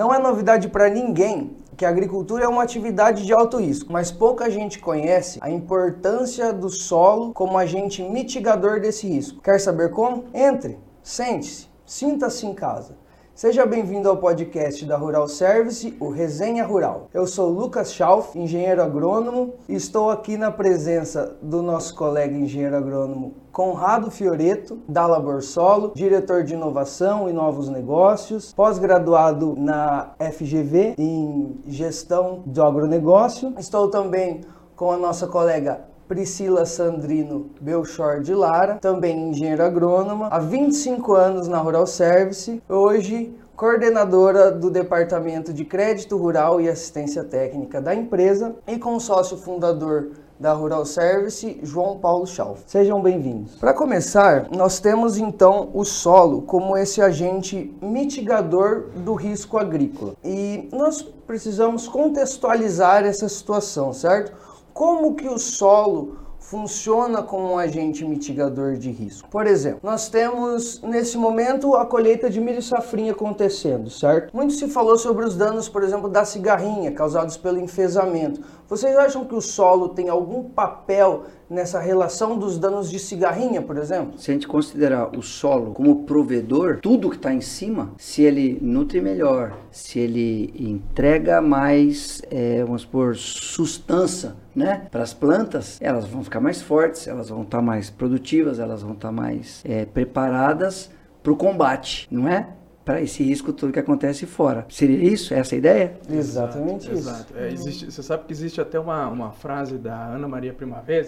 Não é novidade para ninguém que a agricultura é uma atividade de alto risco, mas pouca gente conhece a importância do solo como agente mitigador desse risco. Quer saber como? Entre, sente-se, sinta-se em casa. Seja bem-vindo ao podcast da Rural Service, o Resenha Rural. Eu sou Lucas Schauf, engenheiro agrônomo, e estou aqui na presença do nosso colega engenheiro agrônomo Conrado Fioreto, da Labor Solo, diretor de inovação e novos negócios, pós-graduado na FGV em gestão do agronegócio. Estou também com a nossa colega Priscila Sandrino Belchor de Lara, também engenheira agrônoma, há 25 anos na Rural Service, hoje coordenadora do Departamento de Crédito Rural e Assistência Técnica da empresa e com sócio fundador da Rural Service, João Paulo Schauf. Sejam bem-vindos. Para começar, nós temos então o solo como esse agente mitigador do risco agrícola. E nós precisamos contextualizar essa situação, certo? Como que o solo funciona como um agente mitigador de risco. Por exemplo, nós temos nesse momento a colheita de milho safrinha acontecendo, certo? Muito se falou sobre os danos, por exemplo, da cigarrinha causados pelo enfesamento. Vocês acham que o solo tem algum papel nessa relação dos danos de cigarrinha, por exemplo? Se a gente considerar o solo como provedor, tudo que está em cima, se ele nutre melhor, se ele entrega mais, é, vamos supor, sustância né, para as plantas, elas vão ficar mais fortes, elas vão estar tá mais produtivas, elas vão estar tá mais é, preparadas para o combate, não é? para esse risco todo que acontece fora. Seria isso? Essa a ideia? Exatamente isso. Exato. É, existe, você sabe que existe até uma, uma frase da Ana Maria Primavera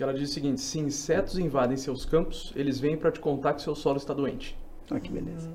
que ela diz o seguinte: se insetos invadem seus campos, eles vêm para te contar que seu solo está doente. Ah, que beleza.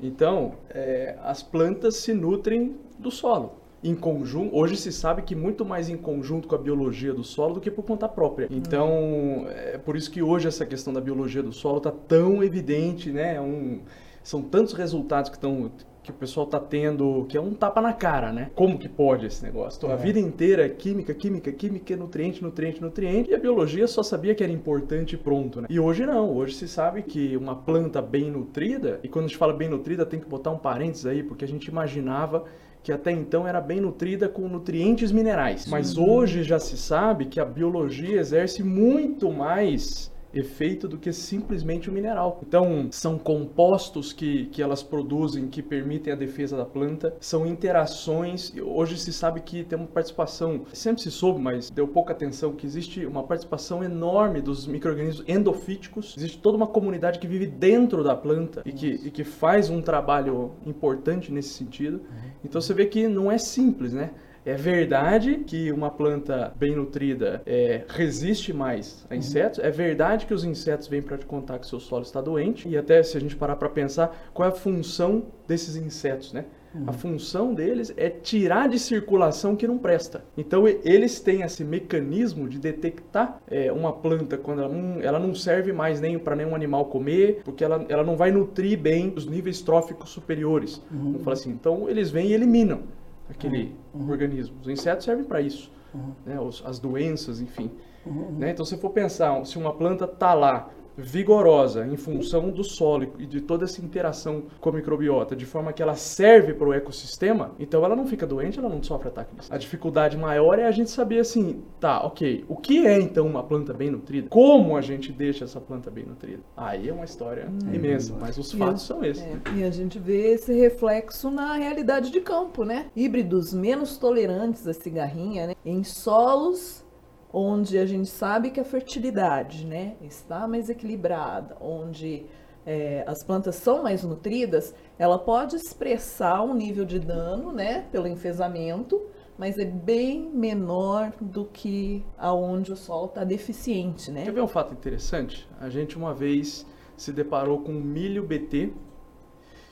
Então, é, as plantas se nutrem do solo em conjunto. Hoje se sabe que muito mais em conjunto com a biologia do solo do que por conta própria. Então, é por isso que hoje essa questão da biologia do solo está tão evidente, né? É um, são tantos resultados que estão que o pessoal está tendo, que é um tapa na cara, né? Como que pode esse negócio? Então, é. a vida inteira é química, química, química, nutriente, nutriente, nutriente, e a biologia só sabia que era importante e pronto, né? E hoje não, hoje se sabe que uma planta bem nutrida, e quando a gente fala bem nutrida tem que botar um parênteses aí, porque a gente imaginava que até então era bem nutrida com nutrientes minerais. Mas hoje já se sabe que a biologia exerce muito mais efeito do que simplesmente o mineral. Então, são compostos que, que elas produzem que permitem a defesa da planta, são interações. Hoje se sabe que tem uma participação, sempre se soube, mas deu pouca atenção, que existe uma participação enorme dos micro-organismos endofíticos. Existe toda uma comunidade que vive dentro da planta e que, e que faz um trabalho importante nesse sentido. Então, você vê que não é simples, né? É verdade que uma planta bem nutrida é, resiste mais a insetos. Uhum. É verdade que os insetos vêm para te contar que seu solo está doente. E até se a gente parar para pensar, qual é a função desses insetos, né? Uhum. A função deles é tirar de circulação que não presta. Então eles têm esse mecanismo de detectar é, uma planta quando ela não, ela não serve mais nem para nenhum animal comer, porque ela, ela não vai nutrir bem os níveis tróficos superiores. Uhum. Vamos falar assim. Então eles vêm e eliminam aquele uhum. uhum. organismo. Os insetos servem para isso, uhum. né? Os, as doenças, enfim. Uhum. Né? Então, se for pensar, se uma planta está lá vigorosa em função do solo e de toda essa interação com a microbiota, de forma que ela serve para o ecossistema, então ela não fica doente, ela não sofre ataques. A dificuldade maior é a gente saber assim, tá, ok, o que é então uma planta bem nutrida? Como a gente deixa essa planta bem nutrida? Aí é uma história hum, imensa, mas os fatos são esses. É, e a gente vê esse reflexo na realidade de campo, né? Híbridos menos tolerantes à cigarrinha, né? Em solos onde a gente sabe que a fertilidade né, está mais equilibrada, onde é, as plantas são mais nutridas, ela pode expressar um nível de dano né, pelo enfesamento, mas é bem menor do que aonde o solo está deficiente. Né? Quer ver um fato interessante? A gente uma vez se deparou com um milho BT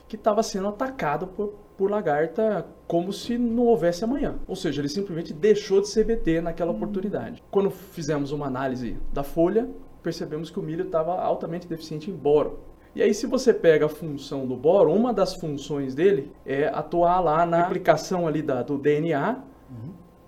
que estava sendo atacado por por lagarta como se não houvesse amanhã. Ou seja, ele simplesmente deixou de ser BT naquela oportunidade. Quando fizemos uma análise da folha, percebemos que o milho estava altamente deficiente em boro. E aí, se você pega a função do boro, uma das funções dele é atuar lá na aplicação ali da, do DNA, uhum.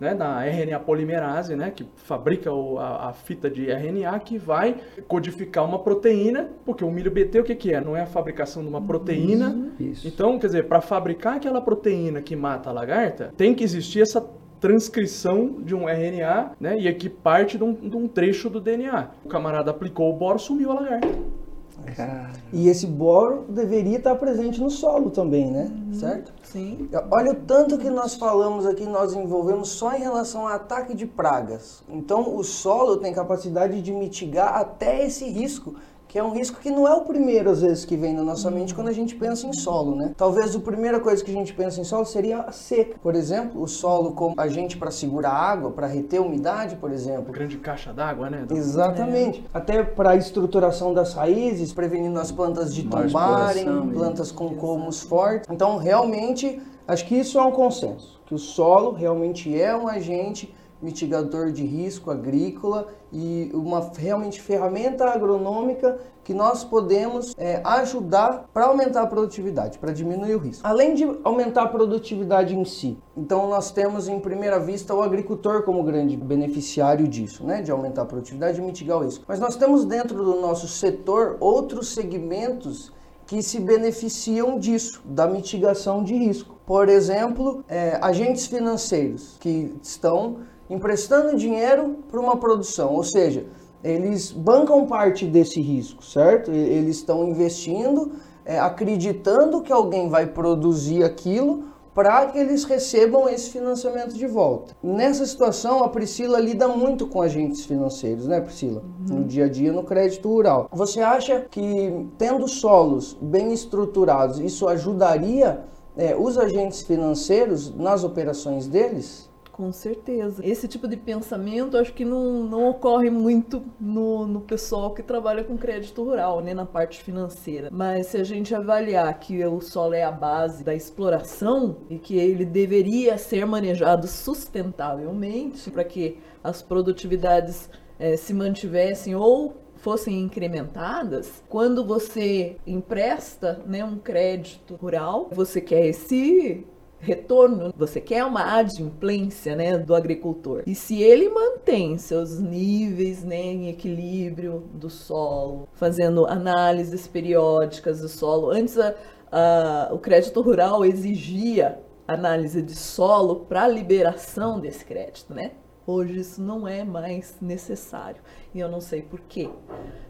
Né, na RNA polimerase, né, que fabrica o, a, a, fita de RNA, que vai codificar uma proteína, porque o milho BT o que, que é? Não é a fabricação de uma proteína. Isso. Então, quer dizer, para fabricar aquela proteína que mata a lagarta, tem que existir essa transcrição de um RNA, né? E aqui parte de um, de um trecho do DNA. O camarada aplicou o boro, sumiu a lagarta. E esse boro deveria estar presente no solo também, né? Uhum. Certo? Sim. Olha o tanto que nós falamos aqui, nós envolvemos só em relação ao ataque de pragas. Então, o solo tem capacidade de mitigar até esse risco que é um risco que não é o primeiro, às vezes, que vem na nossa mente quando a gente pensa em solo, né? Talvez a primeira coisa que a gente pensa em solo seria a seca. Por exemplo, o solo como agente para segurar água, para reter umidade, por exemplo. Grande caixa d'água, né? Exatamente. É. Até para a estruturação das raízes, prevenindo as plantas de tombarem, plantas com colmos fortes. Então, realmente, acho que isso é um consenso, que o solo realmente é um agente mitigador de risco agrícola e uma realmente ferramenta agronômica que nós podemos é, ajudar para aumentar a produtividade, para diminuir o risco. Além de aumentar a produtividade em si, então nós temos em primeira vista o agricultor como grande beneficiário disso, né, de aumentar a produtividade e mitigar o risco. Mas nós temos dentro do nosso setor outros segmentos que se beneficiam disso, da mitigação de risco. Por exemplo, é, agentes financeiros que estão emprestando dinheiro para uma produção, ou seja, eles bancam parte desse risco, certo? Eles estão investindo, é, acreditando que alguém vai produzir aquilo para que eles recebam esse financiamento de volta. Nessa situação, a Priscila lida muito com agentes financeiros, né, Priscila? Uhum. No dia a dia, no crédito rural. Você acha que, tendo solos bem estruturados, isso ajudaria é, os agentes financeiros nas operações deles? Com certeza. Esse tipo de pensamento acho que não, não ocorre muito no, no pessoal que trabalha com crédito rural, né, na parte financeira. Mas se a gente avaliar que o solo é a base da exploração e que ele deveria ser manejado sustentavelmente para que as produtividades é, se mantivessem ou fossem incrementadas, quando você empresta né, um crédito rural, você quer esse retorno, você quer uma adimplência né, do agricultor. E se ele mantém seus níveis né, em equilíbrio do solo, fazendo análises periódicas do solo, antes a, a, o crédito rural exigia análise de solo para liberação desse crédito, né? Hoje isso não é mais necessário e eu não sei por quê.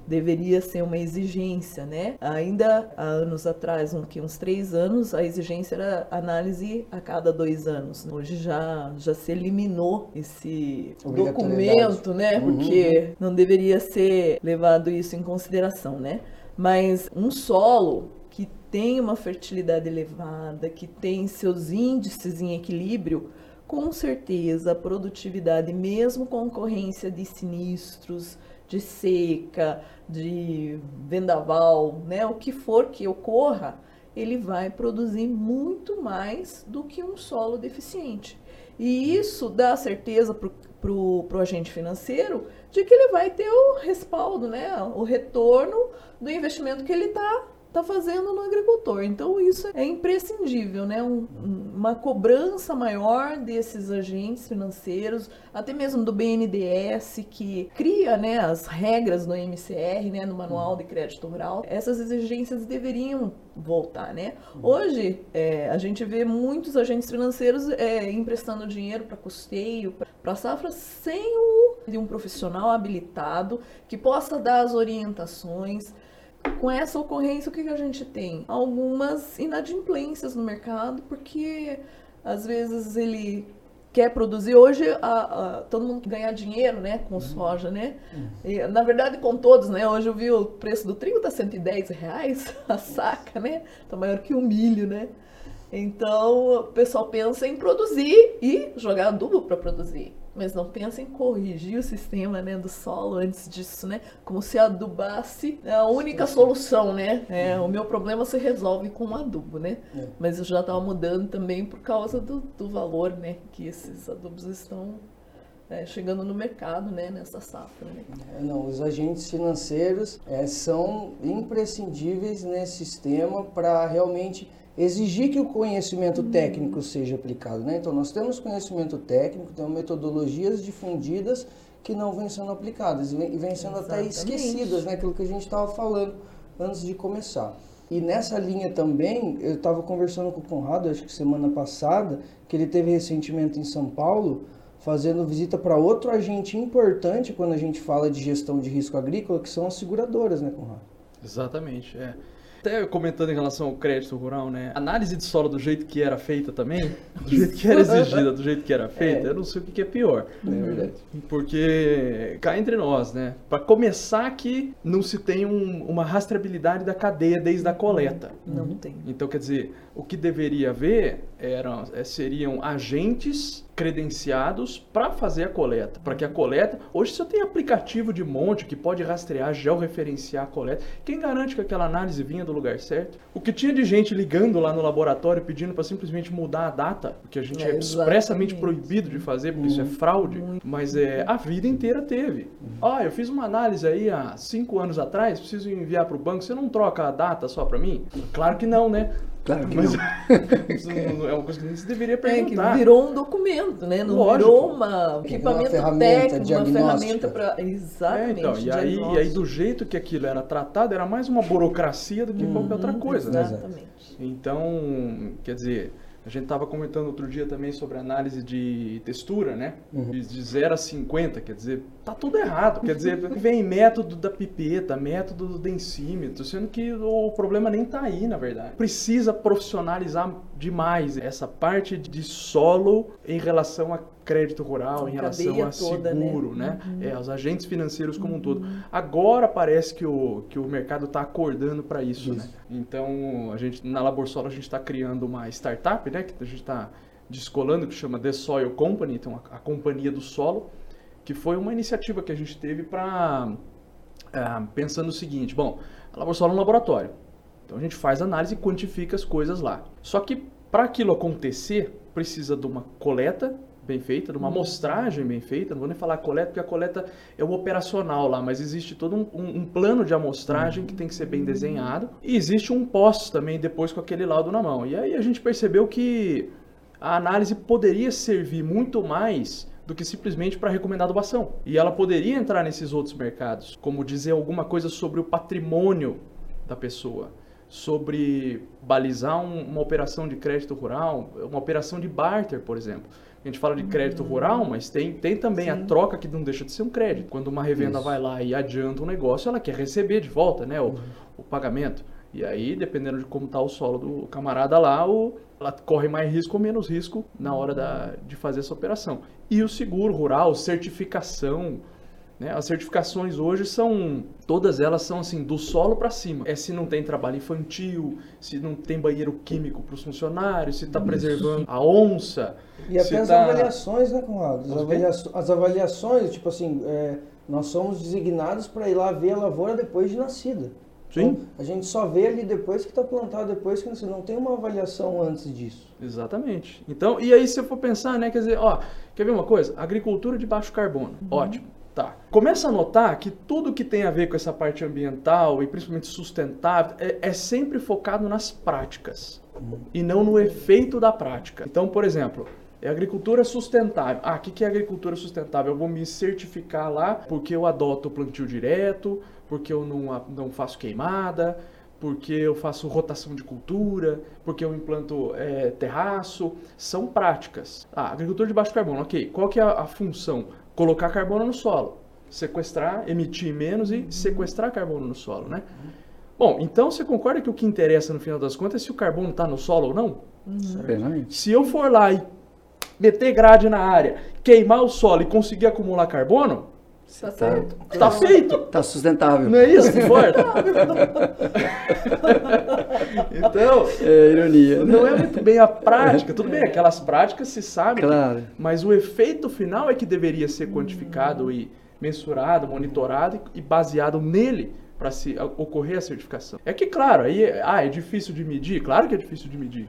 Deveria ser uma exigência, né? Ainda há anos atrás, um, que uns três anos, a exigência era análise a cada dois anos. Hoje já, já se eliminou esse documento, né? Uhum. Porque não deveria ser levado isso em consideração, né? Mas um solo que tem uma fertilidade elevada, que tem seus índices em equilíbrio, com certeza a produtividade, mesmo com ocorrência de sinistros, de seca, de vendaval, né, o que for que ocorra, ele vai produzir muito mais do que um solo deficiente. E isso dá certeza para o agente financeiro de que ele vai ter o respaldo, né, o retorno do investimento que ele está está fazendo no agricultor. Então isso é imprescindível, né? Um, uma cobrança maior desses agentes financeiros, até mesmo do BNDES que cria, né, as regras no MCR, né, no Manual de Crédito Rural. Essas exigências deveriam voltar, né? Hoje é, a gente vê muitos agentes financeiros é, emprestando dinheiro para custeio, para safra, sem o de um profissional habilitado que possa dar as orientações com essa ocorrência, o que, que a gente tem? Algumas inadimplências no mercado, porque às vezes ele quer produzir. Hoje a, a, todo mundo ganhar dinheiro né, com uhum. soja, né? Uhum. E, na verdade, com todos, né? Hoje eu vi o preço do trigo tá 110 reais a saca, né? Tá maior que o milho, né? Então o pessoal pensa em produzir e jogar adubo para produzir mas não pensa em corrigir o sistema né, do solo antes disso, né? Como se adubasse a única solução, né? É, o meu problema se resolve com adubo, né? É. Mas eu já estava mudando também por causa do, do valor, né? Que esses adubos estão é, chegando no mercado, né? Nessa safra, né? É, não, os agentes financeiros é, são imprescindíveis nesse sistema para realmente exigir que o conhecimento técnico seja aplicado. Né? Então, nós temos conhecimento técnico, temos metodologias difundidas que não vêm sendo aplicadas e vêm, vêm sendo até Exatamente. esquecidas, né? aquilo que a gente estava falando antes de começar. E nessa linha também, eu estava conversando com o Conrado, acho que semana passada, que ele teve recentemente em São Paulo, fazendo visita para outro agente importante quando a gente fala de gestão de risco agrícola, que são as seguradoras, né, Conrado? Exatamente, é. Até comentando em relação ao crédito rural, né? Análise de solo do jeito que era feita também, do jeito que era exigida, do jeito que era feita, É. eu não sei o que é pior. É verdade. Porque cá entre nós, né? Para começar que não se tem um- uma rastreabilidade da cadeia desde a coleta. Não tem. Então, quer dizer, o que deveria haver eram, eh, seriam agentes credenciados para fazer a coleta. Para que a coleta. Hoje você tem aplicativo de monte que pode rastrear, georreferenciar a coleta. Quem garante que aquela análise vinha do lugar certo? O que tinha de gente ligando lá no laboratório pedindo para simplesmente mudar a data, o que a gente é, É, expressamente proibido de fazer, porque isso é fraude. Mas é, a vida inteira teve. Ah, eu fiz uma análise aí há cinco anos atrás, preciso enviar para o banco. Você não troca a data só para mim? Claro que não, né? Claro que Mas não. é uma coisa que nem se deveria É que perguntar. virou um documento, né? Não Lógico. virou uma Uma equipamento ferramenta técnico, uma diagnóstica. ferramenta para É, exatamente. então, e aí, e aí do jeito que aquilo era tratado, era mais uma burocracia do que qualquer outra coisa, né? Exatamente. Então, quer dizer, a gente estava comentando outro dia também sobre análise de textura, né? De de 0 a 50, quer dizer, tá tudo errado. Quer dizer, vem método da pipeta, método do densímetro, sendo que o problema nem tá aí, na verdade. Precisa profissionalizar demais essa parte de solo em relação a crédito rural, em relação a toda, né? seguro, né? É, os agentes financeiros como um todo. Agora parece que o, que o mercado está acordando para isso, né? Então, a gente na Labor Solo a gente está criando uma startup, né? Que a gente está descolando, que chama The Soil Company, então a, a companhia do solo, que foi uma iniciativa que a gente teve para pensando o seguinte, bom, a Labor Solo é um laboratório. Então a gente faz análise e quantifica as coisas lá. Só que para aquilo acontecer, precisa de uma coleta bem feita, de uma amostragem bem feita. Não vou nem falar coleta, porque a coleta é o operacional lá, mas existe todo um, um- um plano de amostragem que tem que ser bem desenhado. E existe um pós também depois com aquele laudo na mão. E aí a gente percebeu que a análise poderia servir muito mais do que simplesmente para recomendar adubação. E ela poderia entrar nesses outros mercados, como dizer alguma coisa sobre o patrimônio da pessoa, sobre balizar um- uma operação de crédito rural, uma operação de barter, por exemplo. A gente fala de crédito rural, mas tem, tem também a troca que não deixa de ser um crédito. Quando uma revenda Isso. vai lá e adianta um negócio, ela quer receber de volta né, o, o pagamento. E aí, dependendo de como está o solo do camarada lá, o, ela corre mais risco ou menos risco na hora da, de fazer essa operação. E o seguro rural, certificação, né? As certificações hoje são, todas elas são assim, do solo para cima. É se não tem trabalho infantil, se não tem banheiro químico para os funcionários, se está preservando a onça. E até as tá- avaliações, né, Conrado? As, avalia- as avaliações, tipo assim, é, nós somos designados para ir lá ver a lavoura depois de nascida. Sim. Então, a gente só vê ali depois que está plantado, depois que nasceu. Não tem uma avaliação antes disso. Exatamente. Então, e aí se eu for pensar, né, quer dizer, ó, quer ver uma coisa? Agricultura de baixo carbono. Ótimo. Tá. Começa a notar que tudo que tem a ver com essa parte ambiental e principalmente sustentável é, é sempre focado nas práticas e não no efeito da prática. Então, por exemplo, é agricultura sustentável. Ah, o que, que é agricultura sustentável? Eu vou me certificar lá porque eu adoto o plantio direto, porque eu não, não faço queimada, porque eu faço rotação de cultura, porque eu implanto é, terraço. São práticas. Ah, agricultura de baixo carbono, ok. Qual que é a, a função? Colocar carbono no solo. Sequestrar, emitir menos e sequestrar carbono no solo, né? Bom, então você concorda que o que interessa no final das contas é se o carbono está no solo ou não? Plenamente. Se eu for lá e meter grade na área, queimar o solo e conseguir acumular carbono, Tá Tá, certo. tá feito. tá sustentável. Não é isso que importa? então, É ironia. né? não é muito bem a prática. Tudo bem, aquelas práticas se sabe, Claro. mas o efeito final é que deveria ser quantificado e mensurado, monitorado e baseado nele para se ocorrer a certificação. É que, claro, aí é- ah, é difícil de medir? Claro que é difícil de medir.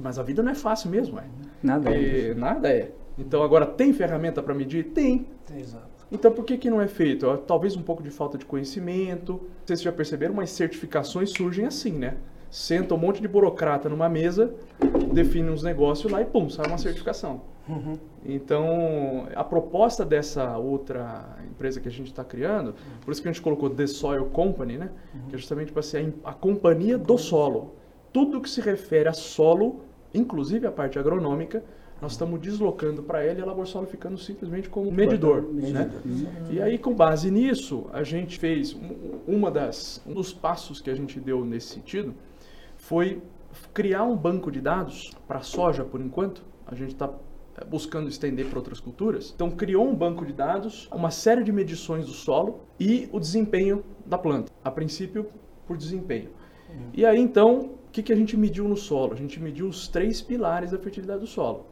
Mas a vida não é fácil mesmo, é. Nada. E nada é. Então agora tem ferramenta para medir? Tem. Exato. Então por que, que não é feito? Ó, Talvez um pouco de falta de conhecimento. Vocês já perceberam, mas certificações surgem assim, né? senta um monte de burocrata numa mesa, define uns negócios lá e pum, sai uma certificação. Uhum. Então, a proposta dessa outra empresa que a gente está criando, por isso que a gente colocou The Soil Company, né? Que é justamente para ser a, a companhia do solo. Tudo que se refere a solo, inclusive a parte agronômica, nós estamos deslocando para ela e a Labor Solo ficando simplesmente como medidor. Né? E aí, com base nisso, a gente fez um- uma das, um dos passos que a gente deu nesse sentido foi criar um banco de dados para soja, por enquanto. A gente está buscando estender para outras culturas. Então, criou um banco de dados, uma série de medições do solo e o desempenho da planta. A princípio, por desempenho. E aí, então, o que, que a gente mediu no solo? A gente mediu os três pilares da fertilidade do solo: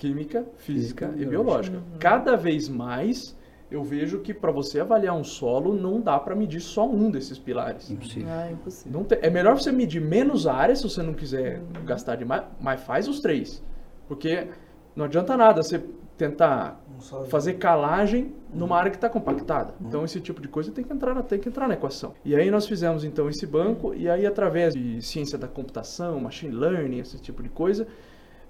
química, física Física e e biológica. Cada vez mais eu vejo que para você avaliar um solo não dá para medir só um desses pilares. Impossível. Ah, impossível. Não tem- é melhor você medir menos áreas se você não quiser gastar demais, mas faz os três. Porque não adianta nada você tentar fazer calagem numa área que está compactada. Então esse tipo de coisa tem que entrar na, tem que entrar na equação. E aí nós fizemos então esse banco e aí através de ciência da computação, machine learning, esse tipo de coisa,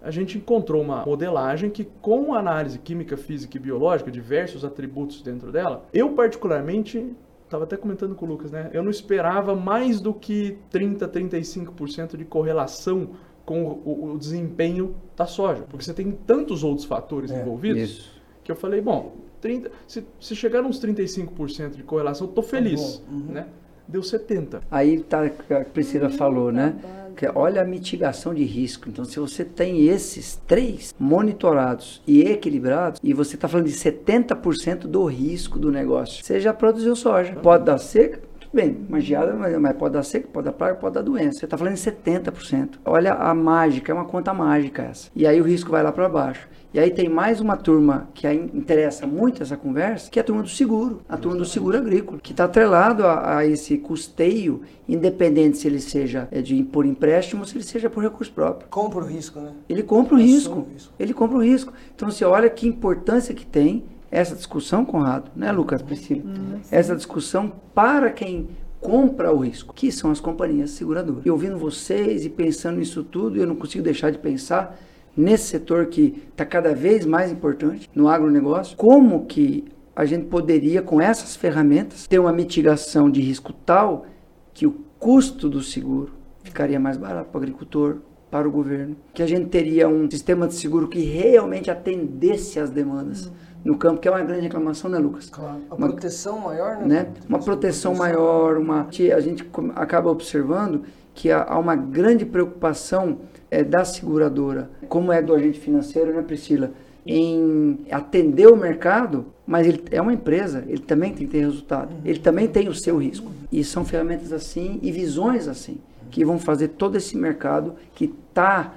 a gente encontrou uma modelagem que com análise química, física e biológica, diversos atributos dentro dela, eu particularmente Estava até comentando com o Lucas, né? Eu não esperava mais do que 30, 35% de correlação com o, o- desempenho da soja. Porque você tem tantos outros fatores É, envolvidos Isso. que eu falei, bom, 30, se, se chegar uns 35% de correlação, eu tô feliz, bom, uhum. né? Deu 70. Aí tá, o que a Priscila falou, né? Que olha a mitigação de risco. Então, se você tem esses três monitorados e equilibrados, e você está falando de 70% do risco do negócio, você já produziu soja. Pode dar seca, bem, uma geada, mas pode dar seca, pode dar praga, pode dar doença. Você está falando em 70%. Olha a mágica, é uma conta mágica essa. E aí o risco vai lá para baixo. E aí tem mais uma turma que interessa muito essa conversa, que é a turma do seguro, a turma do seguro agrícola, que está atrelado a, a esse custeio, independente se ele seja é, de por empréstimo ou se ele seja por recurso próprio. Compra o risco, né? Ele compra o risco. o risco. Ele compra o risco. Então você olha que importância que tem essa discussão, Conrado, né, Lucas, Priscila? essa discussão para quem compra o risco, que são as companhias seguradoras. E ouvindo vocês e pensando nisso tudo, eu não consigo deixar de pensar nesse setor que está cada vez mais importante no agronegócio, como que a gente poderia, com essas ferramentas, ter uma mitigação de risco tal que o custo do seguro ficaria mais barato para o agricultor, para o governo, que a gente teria um sistema de seguro que realmente atendesse às demandas no campo, que é uma grande reclamação, né, Lucas? Claro. A Uma- proteção maior, né? né? Uma proteção maior, uma a gente acaba observando que há uma grande preocupação eh, da seguradora, como é do agente financeiro, né, Priscila, em atender o mercado, mas ele é uma empresa, ele também tem que ter resultado, ele também tem o seu risco. E são ferramentas assim e visões assim que vão fazer todo esse mercado que tá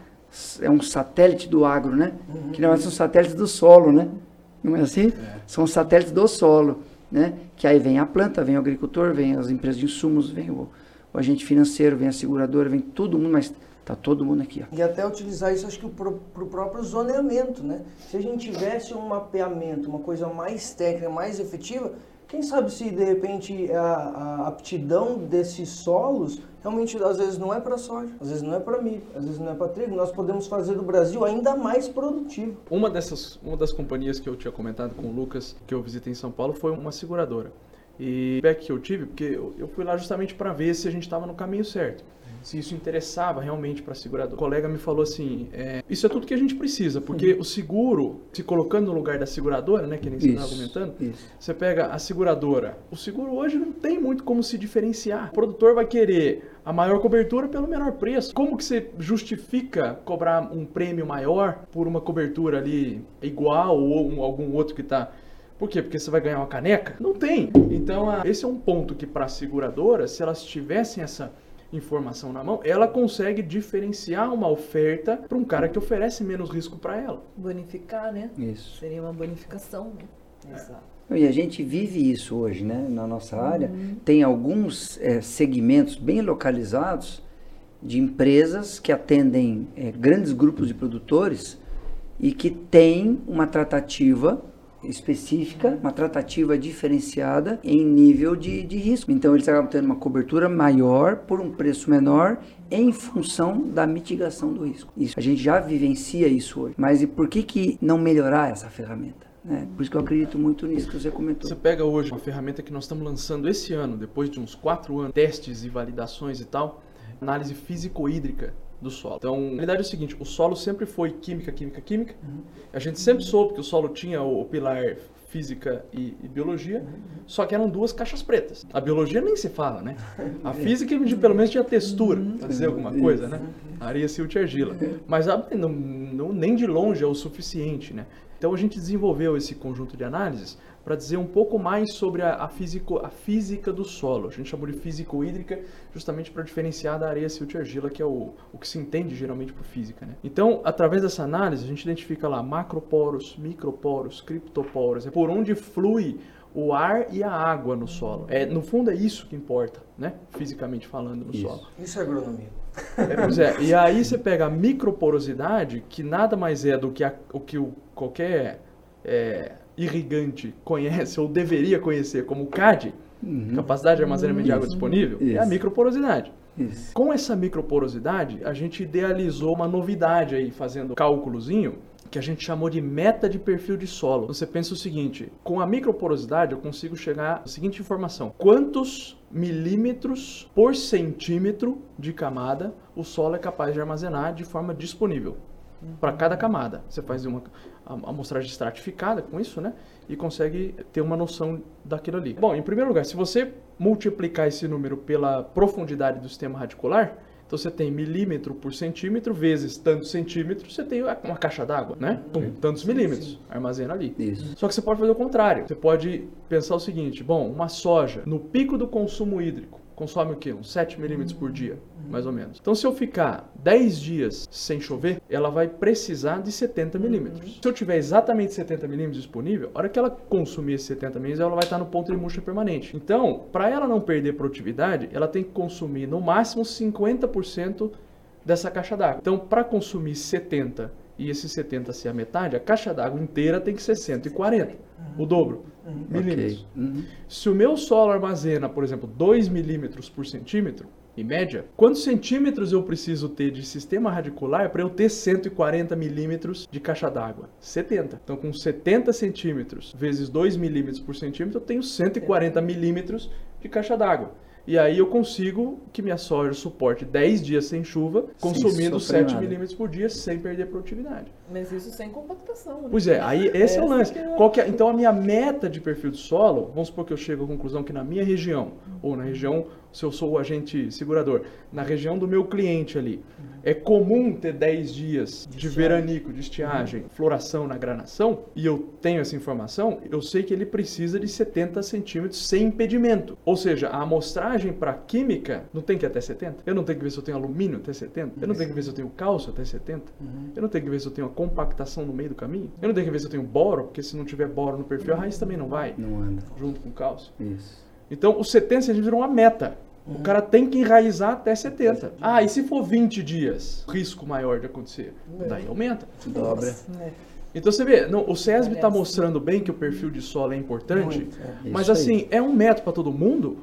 é um satélite do agro, né? Que não é são satélites do solo, né? Não é assim? São satélites do solo, né? Que aí vem a planta, vem o agricultor, vem as empresas de insumos, vem o, o agente financeiro, vem a seguradora, vem todo mundo, mas tá todo mundo aqui, ó. E até utilizar isso, acho que para o próprio zoneamento, né? Se a gente tivesse um mapeamento, uma coisa mais técnica, mais efetiva, quem sabe se de repente a, a aptidão desses solos realmente às vezes não é para soja, às vezes não é para milho, às vezes não é para trigo. Nós podemos fazer do Brasil ainda mais produtivo. Uma dessas, uma das companhias que eu tinha comentado com o Lucas, que eu visitei em São Paulo, foi uma seguradora. E o feedback que eu tive, porque eu, fui lá justamente para ver se a gente estava no caminho certo, se isso interessava realmente para a seguradora. O colega me falou assim, é, isso é tudo que a gente precisa, porque o seguro, se colocando no lugar da seguradora, né, que nem você estava argumentando, isso. você pega a seguradora. O seguro hoje não tem muito como se diferenciar. O produtor vai querer a maior cobertura pelo menor preço. Como que você justifica cobrar um prêmio maior por uma cobertura ali igual ou um- algum outro que está por quê? Porque você vai ganhar uma caneca? Não tem. Então, a- esse é um ponto que para a seguradora, se elas tivessem essa informação na mão, ela consegue diferenciar uma oferta para um cara que oferece menos risco para ela. Bonificar, né? Isso. Seria uma bonificação, né? Exato. E a gente vive isso hoje, né? Na nossa área, tem alguns eh, segmentos bem localizados de empresas que atendem eh, grandes grupos de produtores e que têm uma tratativa específica, uma tratativa diferenciada em nível de, de risco. Então eles acabam tendo uma cobertura maior por um preço menor em função da mitigação do risco. Isso, a gente já vivencia isso hoje. Mas e por que, que não melhorar essa ferramenta? É, por isso que eu acredito muito nisso que você comentou. Você pega hoje uma ferramenta que nós estamos lançando esse ano, depois de uns quatro anos, testes e validações e tal, análise físico-hídrica do solo. Então, a realidade é o seguinte, o solo sempre foi química, química, química. Uhum. A gente sempre soube que o solo tinha o, o pilar física e, e biologia, uhum. só que eram duas caixas pretas. A biologia nem se fala, né? A física pelo menos tinha textura, dizer alguma coisa, né? Areia, silt e argila. Mas a, não, não, nem de longe é o suficiente, né? Então a gente desenvolveu esse conjunto de análises para dizer um pouco mais sobre a, a, físico, a física do solo. A gente chamou de físico-hídrica justamente para diferenciar da areia silt e argila, que é o, o que se entende geralmente por física. Né? Então, através dessa análise, a gente identifica lá macroporos, microporos, criptoporos, é por onde flui o ar e a água no solo. É, no fundo é isso que importa, né? fisicamente falando, no isso. solo. Isso é agronomia. É, pois é, e aí você pega a microporosidade, que nada mais é do que a, o que o, qualquer é, irrigante conhece ou deveria conhecer como CAD, uhum. capacidade de armazenamento de água disponível, Isso. é a microporosidade. Isso. Com essa microporosidade, a gente idealizou uma novidade aí, fazendo cálculozinho, que a gente chamou de meta de perfil de solo. Você pensa o seguinte, com a microporosidade eu consigo chegar à seguinte informação. Quantos milímetros por centímetro de camada o solo é capaz de armazenar de forma disponível? Para cada camada. Você faz uma amostragem estratificada com isso, né? E consegue ter uma noção daquilo ali. Bom, em primeiro lugar, se você multiplicar esse número pela profundidade do sistema radicular, então você tem milímetro por centímetro vezes tantos centímetros, você tem uma caixa d'água, né? Com tantos milímetros, armazena ali. Isso. Só que você pode fazer o contrário. Você pode pensar o seguinte: bom, uma soja no pico do consumo hídrico consome o quê? Uns 7 milímetros por dia mais ou menos. Então, se eu ficar 10 dias sem chover, ela vai precisar de 70 milímetros. Se eu tiver exatamente 70 milímetros disponível, a hora que ela consumir esses 70 milímetros, ela vai estar no ponto de murcha permanente. Então, para ela não perder produtividade, ela tem que consumir no máximo 50% dessa caixa d'água. Então, para consumir 70 e esse 70 ser a metade, a caixa d'água inteira tem que ser 140, o dobro, uhum. milímetros. Okay. Uhum. Se o meu solo armazena, por exemplo, 2 milímetros por centímetro, em média, quantos centímetros eu preciso ter de sistema radicular para eu ter 140 milímetros de caixa d'água? 70. Então, com 70 centímetros vezes 2 milímetros por centímetro, eu tenho 140 milímetros de caixa d'água. E aí eu consigo que minha soja suporte 10 dias sem chuva, consumindo 7 milímetros por dia sem perder produtividade. Mas isso sem compactação. Né? Pois é, aí esse é o lance. É... É? Então a minha meta de perfil de solo, vamos supor que eu chego à conclusão que na minha região, ou na região se eu sou o agente segurador, na região do meu cliente ali, é comum ter 10 dias de veranico, de estiagem, uhum. floração na granação, e eu tenho essa informação, eu sei que ele precisa de 70 centímetros sem impedimento. Ou seja, a amostragem para química não tem que ir até 70. Eu não tenho que ver se eu tenho alumínio até 70. Eu não tenho que ver se eu tenho cálcio até 70. Uhum. Eu não tenho que ver se eu tenho a compactação no meio do caminho. Eu não tenho que ver se eu tenho boro, porque se não tiver boro no perfil, a raiz também não vai. Não anda. Junto com cálcio. Isso. Então, os 70 centímetros viram uma meta. O cara tem que enraizar até 70. Ah, e se for 20 dias? Risco maior de acontecer. É. Daí aumenta. Dobra. É. Então você vê, não, o SESB está mostrando bem que o perfil de solo é importante, Muito, é. mas assim, é um metro para todo mundo?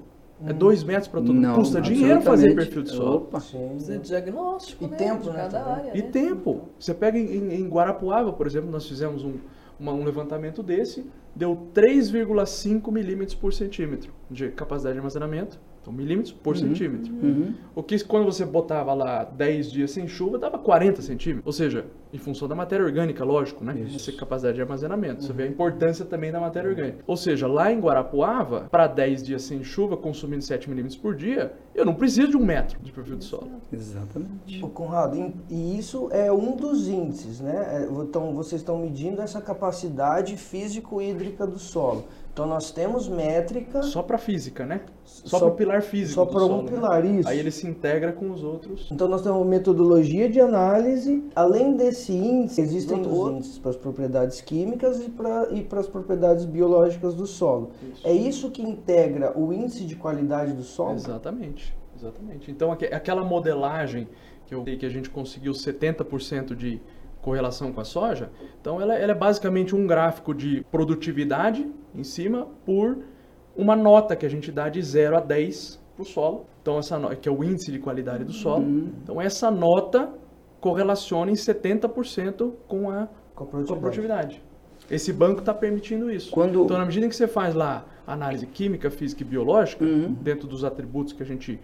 É dois metros para todo mundo? Custa dinheiro fazer perfil de solo. Opa. Precisa de diagnóstico, e né? tempo, de né, cada área. E né? tempo. Você pega em, em Guarapuava, por exemplo, nós fizemos um, uma, um levantamento desse, deu 3,5 milímetros por centímetro de capacidade de armazenamento. Então, milímetros por uhum. centímetro. Uhum. O que quando você botava lá 10 dias sem chuva, dava 40 centímetros. Ou seja, em função da matéria orgânica, lógico, né? Essa capacidade de armazenamento. Uhum. Você vê a uhum. importância também da matéria uhum. orgânica. Ou seja, lá em Guarapuava, para 10 dias sem chuva, consumindo 7 milímetros por dia, eu não preciso de um metro de perfil de solo. Exatamente. Ô, Conrado, e isso é um dos índices, né? Então, vocês estão medindo essa capacidade físico-hídrica do solo. Então nós temos métrica. Só para física, né? Só, só para o pilar físico. Só para um né? pilar, né? isso. Aí ele se integra com os outros. Então nós temos metodologia de análise. Além desse índice, existem outros índices para as propriedades químicas e para e as propriedades biológicas do solo. Isso. É isso que integra o índice de qualidade do solo? Exatamente. Exatamente. Então aquela modelagem que eu que a gente conseguiu 70% de correlação com a soja. Então ela, ela é basicamente um gráfico de produtividade em cima por uma nota que a gente dá de 0 a 10 para o solo. Então essa no- que é o índice de qualidade do solo. Então essa nota correlaciona em 70% com a, Com a com a produtividade. produtividade. Esse banco está permitindo isso. Quando- Então, na medida em que você faz lá análise química, física e biológica, Uhum. dentro dos atributos que a gente